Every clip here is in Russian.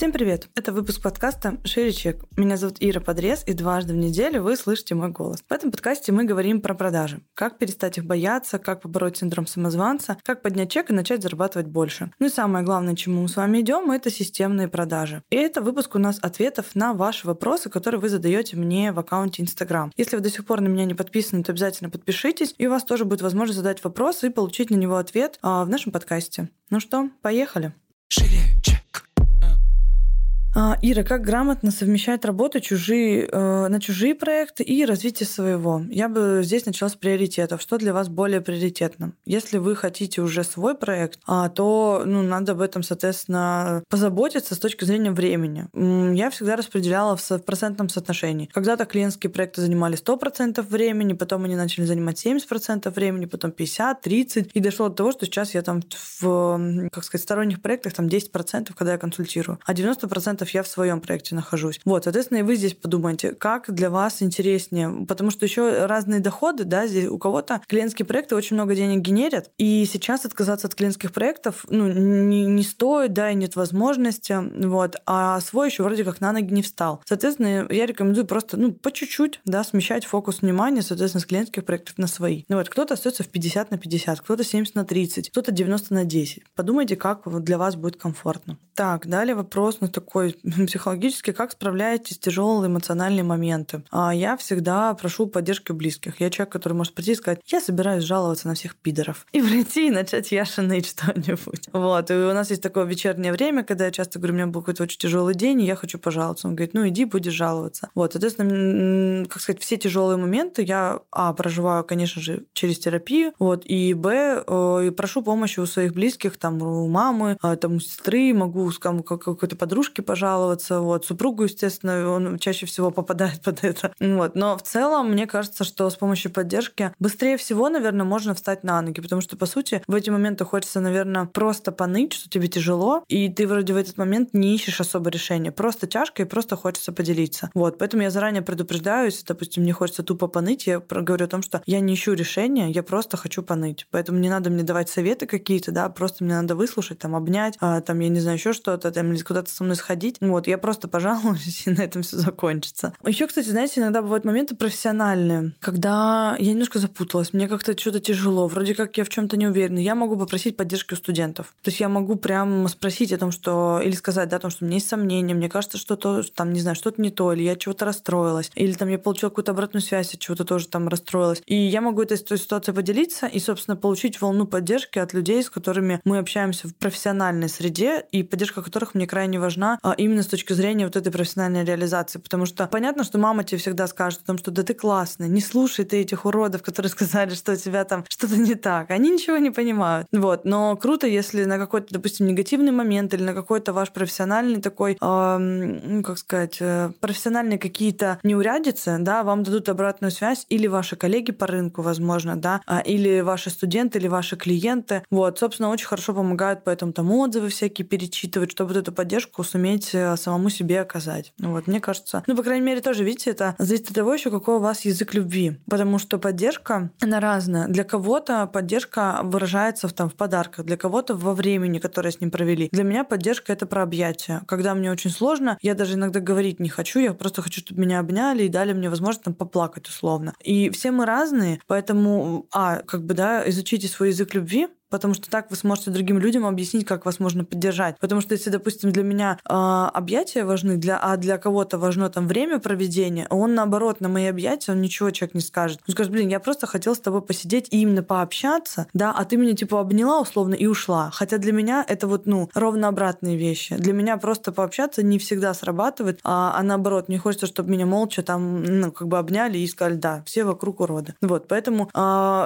Всем привет! Это выпуск подкаста «Шире чек». Меня зовут Ира Подрез, и дважды в неделю вы слышите мой голос. В этом подкасте мы говорим про продажи. Как перестать их бояться, как побороть синдром самозванца, как поднять чек и начать зарабатывать больше. Ну и самое главное, чему мы с вами идем, это системные продажи. И это выпуск у нас ответов на ваши вопросы, которые вы задаете мне в аккаунте Instagram. Если вы до сих пор на меня не подписаны, то обязательно подпишитесь, и у вас тоже будет возможность задать вопрос и получить на него ответ а, в нашем подкасте. Ну что, поехали! Шире, Ира, как грамотно совмещать работу чужие, э, на чужие проекты и развитие своего? Я бы здесь начала с приоритетов. Что для вас более приоритетно? Если вы хотите уже свой проект, а, то ну, надо об этом, соответственно, позаботиться с точки зрения времени. Я всегда распределяла в процентном соотношении. Когда-то клиентские проекты занимали 100% времени, потом они начали занимать 70% времени, потом 50, 30, и дошло до того, что сейчас я там в, как сказать, сторонних проектах там 10%, когда я консультирую, а 90% процентов я в своем проекте нахожусь. Вот, соответственно, и вы здесь подумайте, как для вас интереснее, потому что еще разные доходы, да, здесь у кого-то клиентские проекты очень много денег генерят, и сейчас отказаться от клиентских проектов, ну, не, не стоит, да, и нет возможности, вот, а свой еще вроде как на ноги не встал. Соответственно, я рекомендую просто, ну, по чуть-чуть, да, смещать фокус внимания, соответственно, с клиентских проектов на свои. Ну, вот, кто-то остается в 50 на 50, кто-то 70 на 30, кто-то 90 на 10. Подумайте, как для вас будет комфортно. Так, далее вопрос на такой психологически, как справляетесь с тяжелые эмоциональные моменты? А я всегда прошу поддержки у близких. Я человек, который может прийти и сказать, я собираюсь жаловаться на всех пидоров. И прийти и начать яши ныть что-нибудь. Вот. И у нас есть такое вечернее время, когда я часто говорю, у меня был какой-то очень тяжелый день, и я хочу пожаловаться. Он говорит, ну иди, будешь жаловаться. Вот. Соответственно, как сказать, все тяжелые моменты я, а, проживаю, конечно же, через терапию, вот, и, б, э, и прошу помощи у своих близких, там, у мамы, а, там, у сестры, могу там, какой-то подружке пожаловаться, жаловаться. Вот. Супругу, естественно, он чаще всего попадает под это. Вот. Но в целом, мне кажется, что с помощью поддержки быстрее всего, наверное, можно встать на ноги, потому что, по сути, в эти моменты хочется, наверное, просто поныть, что тебе тяжело, и ты вроде в этот момент не ищешь особо решения. Просто тяжко и просто хочется поделиться. Вот. Поэтому я заранее предупреждаю, если, допустим, мне хочется тупо поныть, я говорю о том, что я не ищу решения, я просто хочу поныть. Поэтому не надо мне давать советы какие-то, да, просто мне надо выслушать, там, обнять, а, там, я не знаю, еще что-то, там, или куда-то со мной сходить, обсудить. Вот, я просто пожалуюсь, и на этом все закончится. Еще, кстати, знаете, иногда бывают моменты профессиональные, когда я немножко запуталась, мне как-то что-то тяжело, вроде как я в чем-то не уверена. Я могу попросить поддержки у студентов. То есть я могу прям спросить о том, что... Или сказать, да, о том, что у меня есть сомнения, мне кажется, что то, там, не знаю, что-то не то, или я чего-то расстроилась, или там я получила какую-то обратную связь, от чего-то тоже там расстроилась. И я могу этой ситуацией поделиться и, собственно, получить волну поддержки от людей, с которыми мы общаемся в профессиональной среде, и поддержка которых мне крайне важна а, именно с точки зрения вот этой профессиональной реализации. Потому что понятно, что мама тебе всегда скажет о том, что да ты классный, не слушай ты этих уродов, которые сказали, что у тебя там что-то не так. Они ничего не понимают. Вот. Но круто, если на какой-то, допустим, негативный момент или на какой-то ваш профессиональный такой, э, как сказать, э, профессиональные какие-то неурядицы, да, вам дадут обратную связь или ваши коллеги по рынку, возможно, да, а, или ваши студенты, или ваши клиенты. Вот, собственно, очень хорошо помогают поэтому там отзывы всякие перечитывать, чтобы вот эту поддержку суметь уметь самому себе оказать. Вот, мне кажется, ну, по крайней мере, тоже, видите, это зависит от того еще, какой у вас язык любви. Потому что поддержка, она разная. Для кого-то поддержка выражается в, там, в подарках, для кого-то во времени, которое с ним провели. Для меня поддержка — это про объятия. Когда мне очень сложно, я даже иногда говорить не хочу, я просто хочу, чтобы меня обняли и дали мне возможность там поплакать условно. И все мы разные, поэтому, а, как бы, да, изучите свой язык любви, потому что так вы сможете другим людям объяснить, как вас можно поддержать. Потому что если, допустим, для меня э, объятия важны, для, а для кого-то важно там время проведения, он наоборот на мои объятия, он ничего человек не скажет. Он скажет, блин, я просто хотел с тобой посидеть и именно пообщаться, да, а ты меня типа обняла условно и ушла. Хотя для меня это вот, ну, ровно обратные вещи. Для меня просто пообщаться не всегда срабатывает, а, а наоборот, мне хочется, чтобы меня молча там, ну, как бы обняли и сказали, да, все вокруг урода. Вот, поэтому э,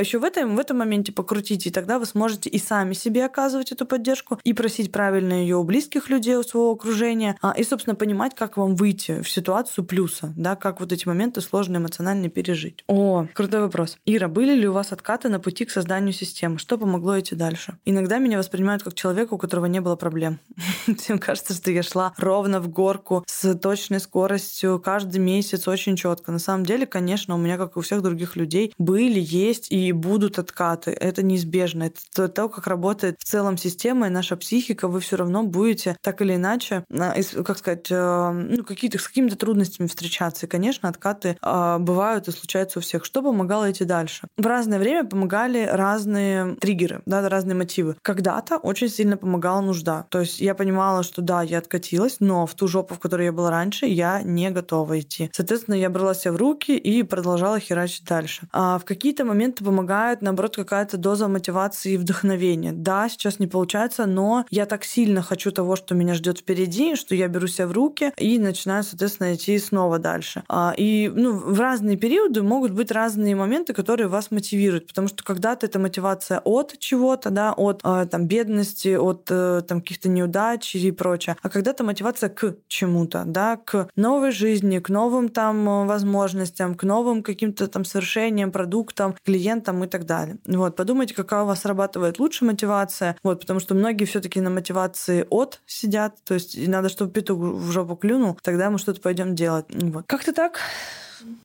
еще в этом, в этом моменте покрутите, и тогда вы сможете можете и сами себе оказывать эту поддержку, и просить правильно ее у близких людей, у своего окружения, а, и, собственно, понимать, как вам выйти в ситуацию плюса, да, как вот эти моменты сложно эмоционально пережить. О, крутой вопрос. Ира, были ли у вас откаты на пути к созданию системы? Что помогло идти дальше? Иногда меня воспринимают как человека, у которого не было проблем. Всем кажется, что я шла ровно в горку с точной скоростью каждый месяц очень четко. На самом деле, конечно, у меня, как и у всех других людей, были, есть и будут откаты. Это неизбежно. Это то, как работает в целом система и наша психика. Вы все равно будете так или иначе, а, как сказать, э, ну, какие-то, с какими-то трудностями встречаться. И, конечно, откаты а, бывают и случаются у всех. Что помогало идти дальше? В разное время помогали разные триггеры, да, разные мотивы. Когда-то очень сильно помогала нужда. То есть я понимала, что да, я откатилась, но в ту жопу, в которой я была раньше, я не готова идти. Соответственно, я брала себя в руки и продолжала херачить дальше. А в какие-то моменты помогает, наоборот, какая-то доза мотивации и вдохновения. Да, сейчас не получается, но я так сильно хочу того, что меня ждет впереди, что я беру себя в руки и начинаю, соответственно, идти снова дальше. А, и ну, в разные периоды могут быть разные моменты, которые вас мотивируют, потому что когда-то это мотивация от чего-то, да, от а, там бедности, от э, там каких-то неудач и прочее, а когда-то мотивация к чему-то, да, к новой жизни, к новым там возможностям, к новым каким-то там совершениям, продуктам, клиентам и так далее. Вот, подумайте, какая у вас срабатывает лучше мотивация, вот, потому что многие все таки на мотивации от сидят, то есть надо, чтобы петух в жопу клюнул, тогда мы что-то пойдем делать. Вот. Как-то так.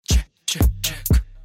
Чек, чек, чек.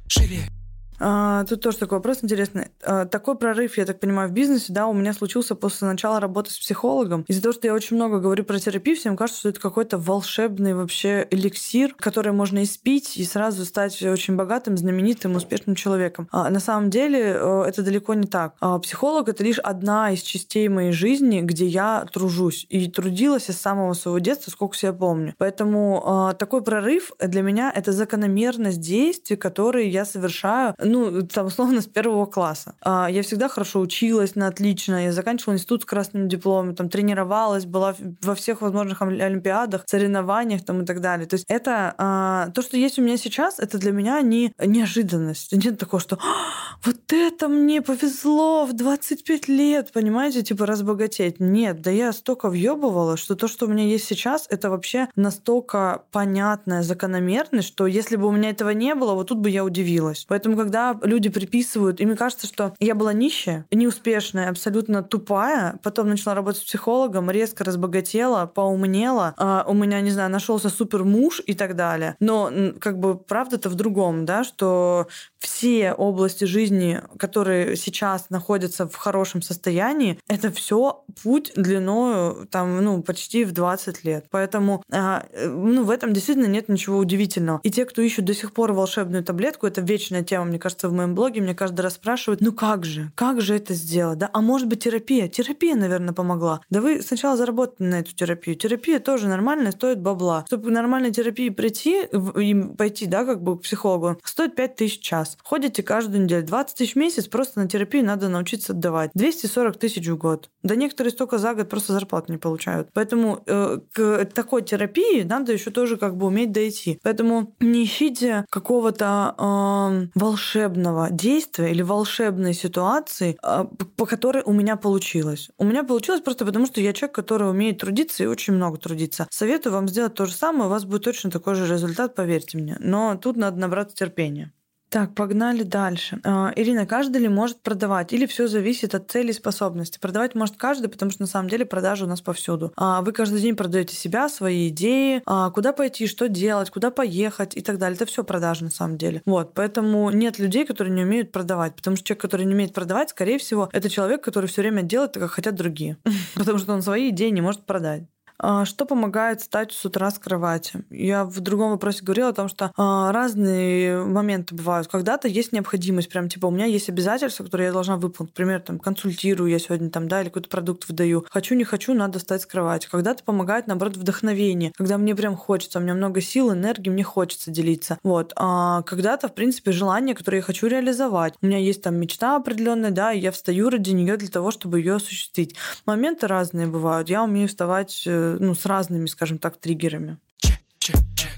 Шире. А, тут тоже такой вопрос интересный. А, такой прорыв, я так понимаю, в бизнесе, да, у меня случился после начала работы с психологом. Из-за того, что я очень много говорю про терапию, всем кажется, что это какой-то волшебный вообще эликсир, который можно испить и сразу стать очень богатым, знаменитым, успешным человеком. А на самом деле э, это далеко не так. А психолог — это лишь одна из частей моей жизни, где я тружусь. И трудилась с самого своего детства, сколько себя помню. Поэтому такой прорыв для меня — это закономерность действий, которые я совершаю ну, там, условно, с первого класса. А, я всегда хорошо училась, на отлично. Я заканчивала институт с красным дипломом, там, тренировалась, была во всех возможных олимпиадах, соревнованиях там, и так далее. То есть это а, то, что есть у меня сейчас, это для меня не неожиданность. Нет такого, что «А, вот это мне повезло в 25 лет, понимаете, типа разбогатеть. Нет, да я столько въебывала, что то, что у меня есть сейчас, это вообще настолько понятная закономерность, что если бы у меня этого не было, вот тут бы я удивилась. Поэтому, когда всегда люди приписывают, и мне кажется, что я была нищая, неуспешная, абсолютно тупая, потом начала работать с психологом, резко разбогатела, поумнела, а у меня, не знаю, нашелся супер муж и так далее. Но как бы правда-то в другом, да, что все области жизни, которые сейчас находятся в хорошем состоянии, это все путь длиною там, ну, почти в 20 лет. Поэтому а, ну, в этом действительно нет ничего удивительного. И те, кто ищут до сих пор волшебную таблетку, это вечная тема, мне кажется, в моем блоге. Меня каждый раз спрашивают, ну как же, как же это сделать? Да? А может быть терапия? Терапия, наверное, помогла. Да вы сначала заработали на эту терапию. Терапия тоже нормальная, стоит бабла. Чтобы к нормальной терапии прийти и пойти, да, как бы к психологу, стоит 5 тысяч час. Ходите каждую неделю. 20 тысяч в месяц просто на терапию надо научиться отдавать. 240 тысяч в год. Да некоторые столько за год просто зарплату не получают. Поэтому э, к такой терапии надо еще тоже как бы уметь дойти. Поэтому не ищите какого-то э, волшебного действия или волшебной ситуации, а, по которой у меня получилось. У меня получилось просто потому, что я человек, который умеет трудиться и очень много трудиться. Советую вам сделать то же самое, у вас будет точно такой же результат, поверьте мне. Но тут надо набраться терпения. Так, погнали дальше. А, Ирина, каждый ли может продавать? Или все зависит от цели и способности? Продавать может каждый, потому что на самом деле продажи у нас повсюду. А вы каждый день продаете себя, свои идеи, а куда пойти, что делать, куда поехать и так далее. Это все продажи на самом деле. Вот, поэтому нет людей, которые не умеют продавать, потому что человек, который не умеет продавать, скорее всего, это человек, который все время делает так, как хотят другие, потому что он свои идеи не может продать. А, что помогает встать с утра с кровати? Я в другом вопросе говорила о том, что а, разные моменты бывают. Когда-то есть необходимость, прям типа у меня есть обязательства, которые я должна выполнить. Например, там консультирую я сегодня там, да, или какой-то продукт выдаю. Хочу, не хочу, надо встать с кровати. Когда-то помогает, наоборот, вдохновение. Когда мне прям хочется, у меня много сил, энергии, мне хочется делиться. Вот. А когда-то, в принципе, желание, которое я хочу реализовать. У меня есть там мечта определенная, да, и я встаю ради нее для того, чтобы ее осуществить. Моменты разные бывают. Я умею вставать э, ну, с разными, скажем так, триггерами. Чек, чек, чек.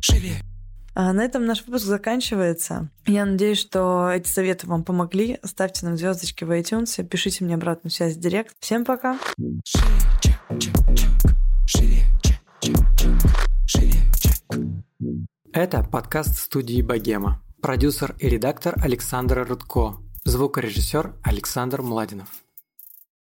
Шире. А на этом наш выпуск заканчивается. Я надеюсь, что эти советы вам помогли. Ставьте нам звездочки в iTunes, пишите мне обратную связь в директ. Всем пока! Это подкаст студии «Богема». Продюсер и редактор Александр Рудко. Звукорежиссер Александр Младинов.